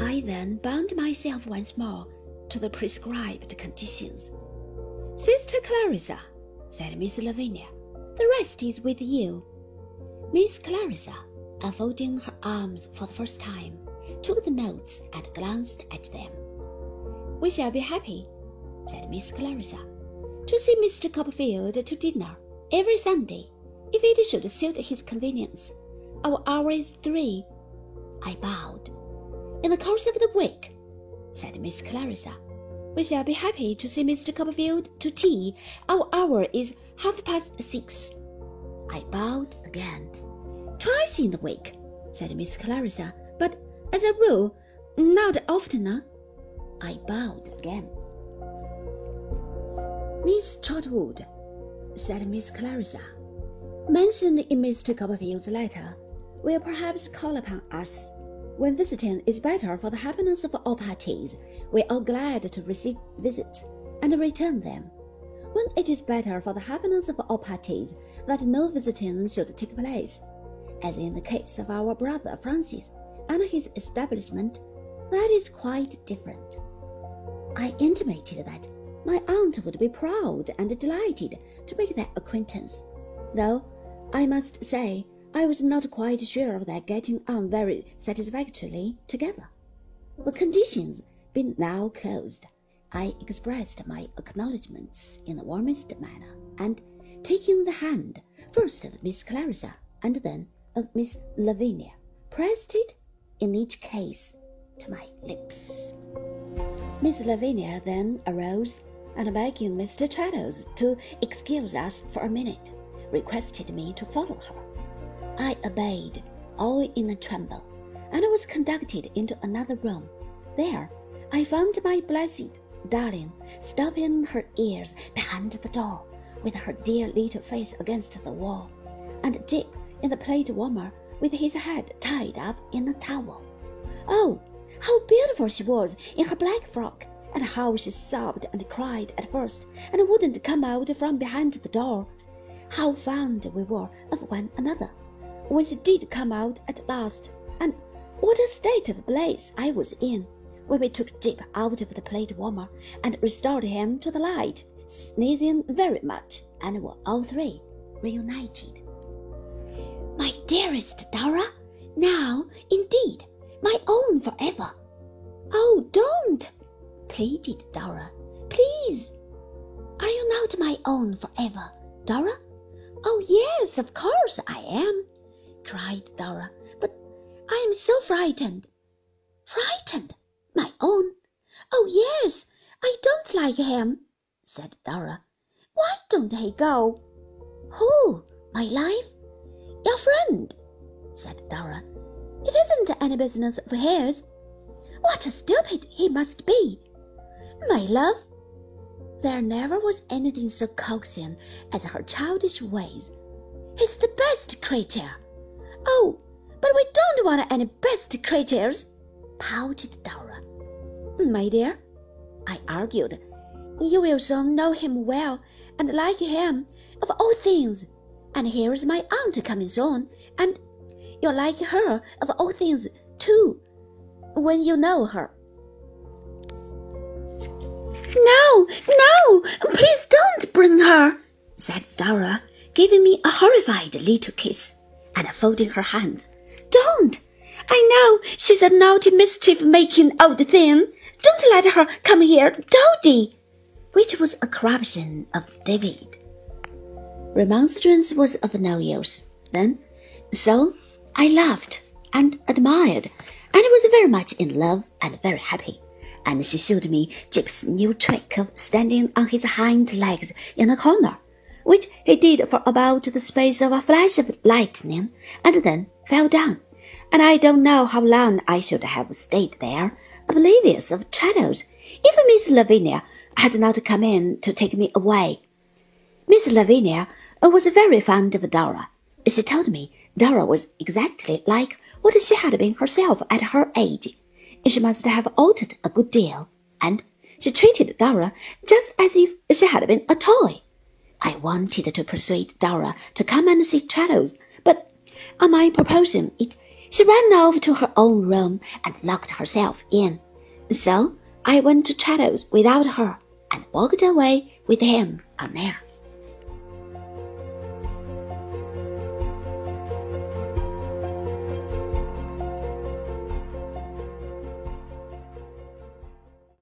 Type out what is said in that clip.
I then bound myself once more to the prescribed conditions. Sister Clarissa, said Miss Lavinia, the rest is with you. Miss Clarissa, unfolding her arms for the first time, took the notes and glanced at them. We shall be happy, said Miss Clarissa, to see Mr. Copperfield to dinner every Sunday, if it should suit his convenience. Our hour is three. I bowed. In the course of the week, said Miss Clarissa, we shall be happy to see Mr. Copperfield to tea. Our hour is half past six. I bowed again. Twice in the week, said Miss Clarissa, but as a rule, not oftener. I bowed again. Miss Trotwood, said Miss Clarissa, mentioned in Mr. Copperfield's letter, will perhaps call upon us. When visiting is better for the happiness of all parties, we are glad to receive visits and return them. When it is better for the happiness of all parties that no visiting should take place, as in the case of our brother Francis and his establishment, that is quite different. I intimated that my aunt would be proud and delighted to make their acquaintance, though I must say I was not quite sure of their getting on very satisfactorily together. The conditions being now closed, I expressed my acknowledgments in the warmest manner, and taking the hand first of Miss Clarissa and then of Miss Lavinia, pressed it in each case to my lips. Miss Lavinia then arose and begging Mr. Traddles to excuse us for a minute, requested me to follow her. I obeyed, all in a tremble, and was conducted into another room. There I found my blessed darling stopping her ears behind the door, with her dear little face against the wall, and Jip in the plate warmer with his head tied up in a towel. Oh, how beautiful she was in her black frock, and how she sobbed and cried at first and wouldn't come out from behind the door. How fond we were of one another when she did come out at last, and what a state of bliss I was in when we took Jip out of the plate warmer and restored him to the light, sneezing very much, and were all three reunited. My dearest Dora, now, indeed, my own forever. Oh, don't, pleaded Dora. Please. Are you not my own forever, Dora? Oh, yes, of course I am, cried Dora. But I am so frightened. Frightened? My own? Oh, yes, I don't like him, said Dora. Why don't he go? Who, my life? Your friend, said Dora. It isn't any business of his. What a stupid he must be! My love, there never was anything so coaxing as her childish ways. He's the best creature. Oh, but we don't want any best creatures, pouted Dora. Hmm, my dear, I argued, you will soon know him well and like him of all things. And here's my aunt coming soon, and you'll like her of all things too, when you know her. No, no, please don't bring her, said Dora, giving me a horrified little kiss and folding her hands. Don't! I know she's a naughty mischief making old thing. Don't let her come here, Doady! Which was a corruption of David. Remonstrance was of no use then, so I laughed and admired, and was very much in love and very happy and she showed me Jip's new trick of standing on his hind legs in a corner, which he did for about the space of a flash of lightning, and then fell down. And I don't know how long I should have stayed there, oblivious of Traddles, if Miss Lavinia had not come in to take me away. Miss Lavinia was very fond of Dora. She told me Dora was exactly like what she had been herself at her age she must have altered a good deal, and she treated Dora just as if she had been a toy. I wanted to persuade Dora to come and see Traddles, but on my proposing it, She ran off to her own room and locked herself in. So I went to Traddles without her and walked away with him on air.